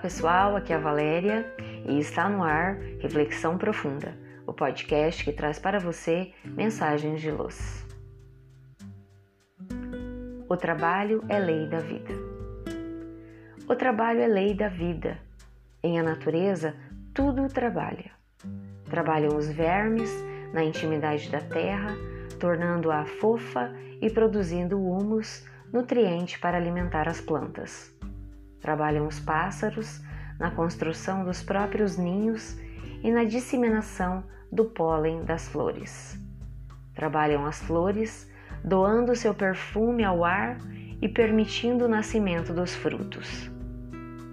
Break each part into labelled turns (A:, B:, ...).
A: pessoal, aqui é a Valéria e está no ar Reflexão Profunda, o podcast que traz para você mensagens de luz. O trabalho é lei da vida. O trabalho é lei da vida. Em a natureza, tudo trabalha. Trabalham os vermes na intimidade da terra, tornando-a fofa e produzindo humus, nutriente para alimentar as plantas. Trabalham os pássaros na construção dos próprios ninhos e na disseminação do pólen das flores. Trabalham as flores, doando seu perfume ao ar e permitindo o nascimento dos frutos.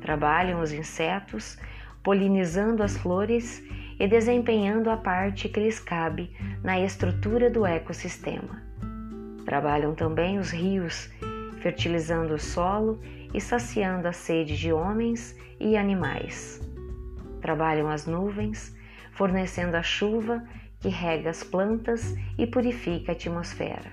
A: Trabalham os insetos, polinizando as flores e desempenhando a parte que lhes cabe na estrutura do ecossistema. Trabalham também os rios, fertilizando o solo e saciando a sede de homens e animais. Trabalham as nuvens, fornecendo a chuva que rega as plantas e purifica a atmosfera.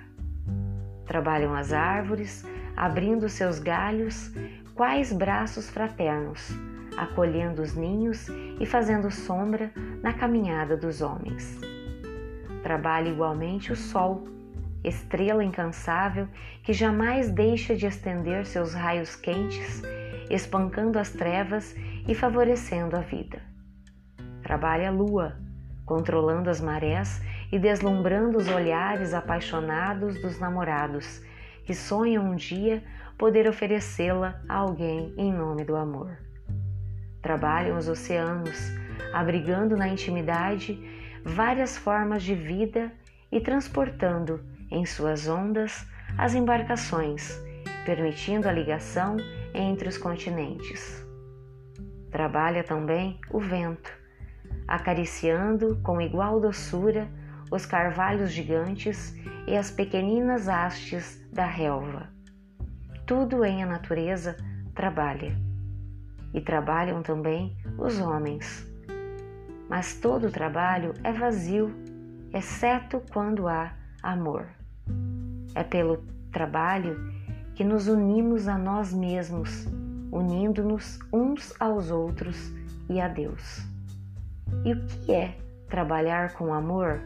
A: Trabalham as árvores, abrindo seus galhos, quais braços fraternos, acolhendo os ninhos e fazendo sombra na caminhada dos homens. Trabalha igualmente o sol, estrela incansável que jamais deixa de estender seus raios quentes, espancando as trevas e favorecendo a vida. Trabalha a lua, controlando as marés e deslumbrando os olhares apaixonados dos namorados que sonham um dia poder oferecê-la a alguém em nome do amor. Trabalham os oceanos, abrigando na intimidade várias formas de vida e transportando em suas ondas as embarcações, permitindo a ligação entre os continentes. Trabalha também o vento, acariciando com igual doçura os carvalhos gigantes e as pequeninas hastes da relva. Tudo em a natureza trabalha. E trabalham também os homens. Mas todo trabalho é vazio, exceto quando há amor. É pelo trabalho que nos unimos a nós mesmos, unindo-nos uns aos outros e a Deus. E o que é trabalhar com amor?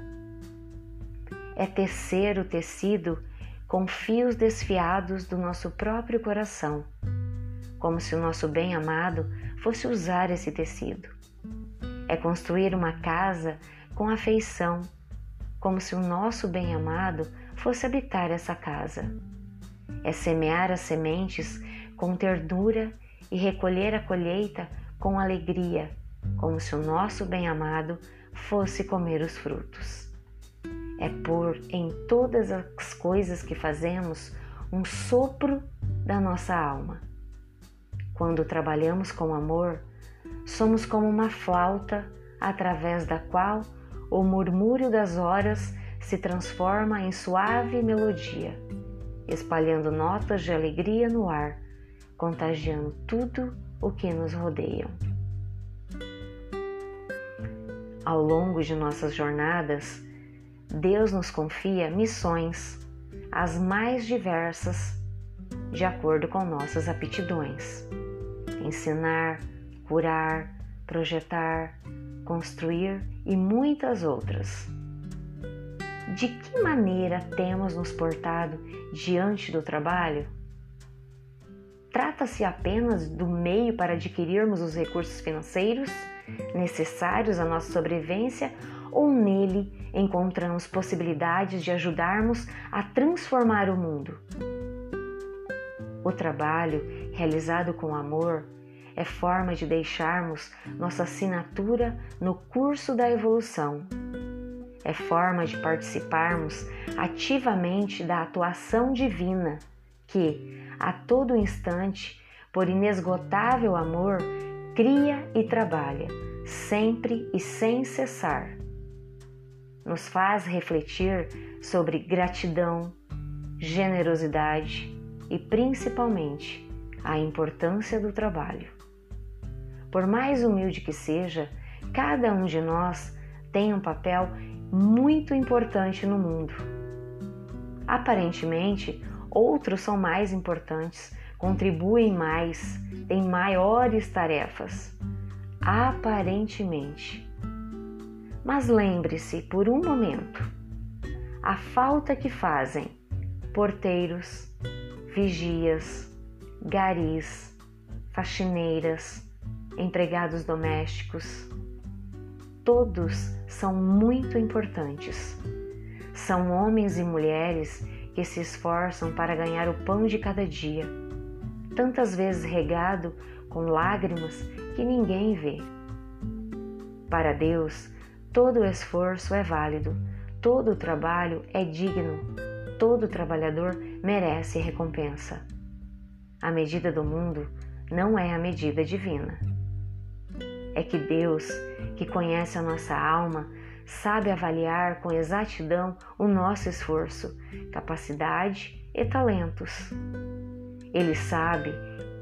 A: É tecer o tecido com fios desfiados do nosso próprio coração, como se o nosso bem-amado fosse usar esse tecido. É construir uma casa com afeição como se o nosso bem-amado fosse habitar essa casa. É semear as sementes com ternura e recolher a colheita com alegria, como se o nosso bem-amado fosse comer os frutos. É pôr em todas as coisas que fazemos um sopro da nossa alma. Quando trabalhamos com amor, somos como uma flauta através da qual o murmúrio das horas se transforma em suave melodia, espalhando notas de alegria no ar, contagiando tudo o que nos rodeia. Ao longo de nossas jornadas, Deus nos confia missões, as mais diversas, de acordo com nossas aptidões. Ensinar, curar, projetar, construir e muitas outras. De que maneira temos nos portado diante do trabalho? Trata-se apenas do meio para adquirirmos os recursos financeiros necessários à nossa sobrevivência ou nele encontramos possibilidades de ajudarmos a transformar o mundo? O trabalho realizado com amor é forma de deixarmos nossa assinatura no curso da evolução. É forma de participarmos ativamente da atuação divina que, a todo instante, por inesgotável amor, cria e trabalha, sempre e sem cessar. Nos faz refletir sobre gratidão, generosidade e, principalmente, a importância do trabalho. Por mais humilde que seja, cada um de nós tem um papel muito importante no mundo. Aparentemente, outros são mais importantes, contribuem mais, têm maiores tarefas, aparentemente. Mas lembre-se por um momento: a falta que fazem porteiros, vigias, garis, faxineiras, empregados domésticos, todos são muito importantes. São homens e mulheres que se esforçam para ganhar o pão de cada dia, tantas vezes regado com lágrimas que ninguém vê. Para Deus, todo esforço é válido, todo trabalho é digno, todo trabalhador merece recompensa. A medida do mundo não é a medida divina. É que Deus, que conhece a nossa alma, sabe avaliar com exatidão o nosso esforço, capacidade e talentos. Ele sabe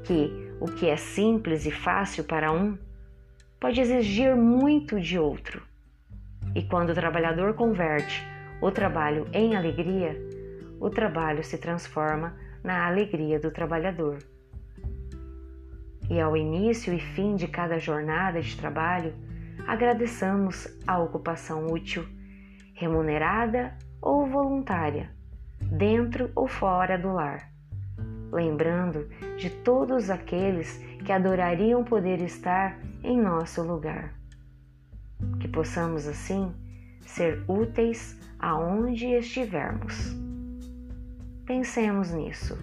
A: que o que é simples e fácil para um pode exigir muito de outro. E quando o trabalhador converte o trabalho em alegria, o trabalho se transforma na alegria do trabalhador. E ao início e fim de cada jornada de trabalho, agradeçamos a ocupação útil, remunerada ou voluntária, dentro ou fora do lar, lembrando de todos aqueles que adorariam poder estar em nosso lugar. Que possamos assim ser úteis aonde estivermos. Pensemos nisso.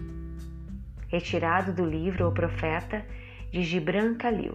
A: Retirado do livro O Profeta de Gibran Khalil.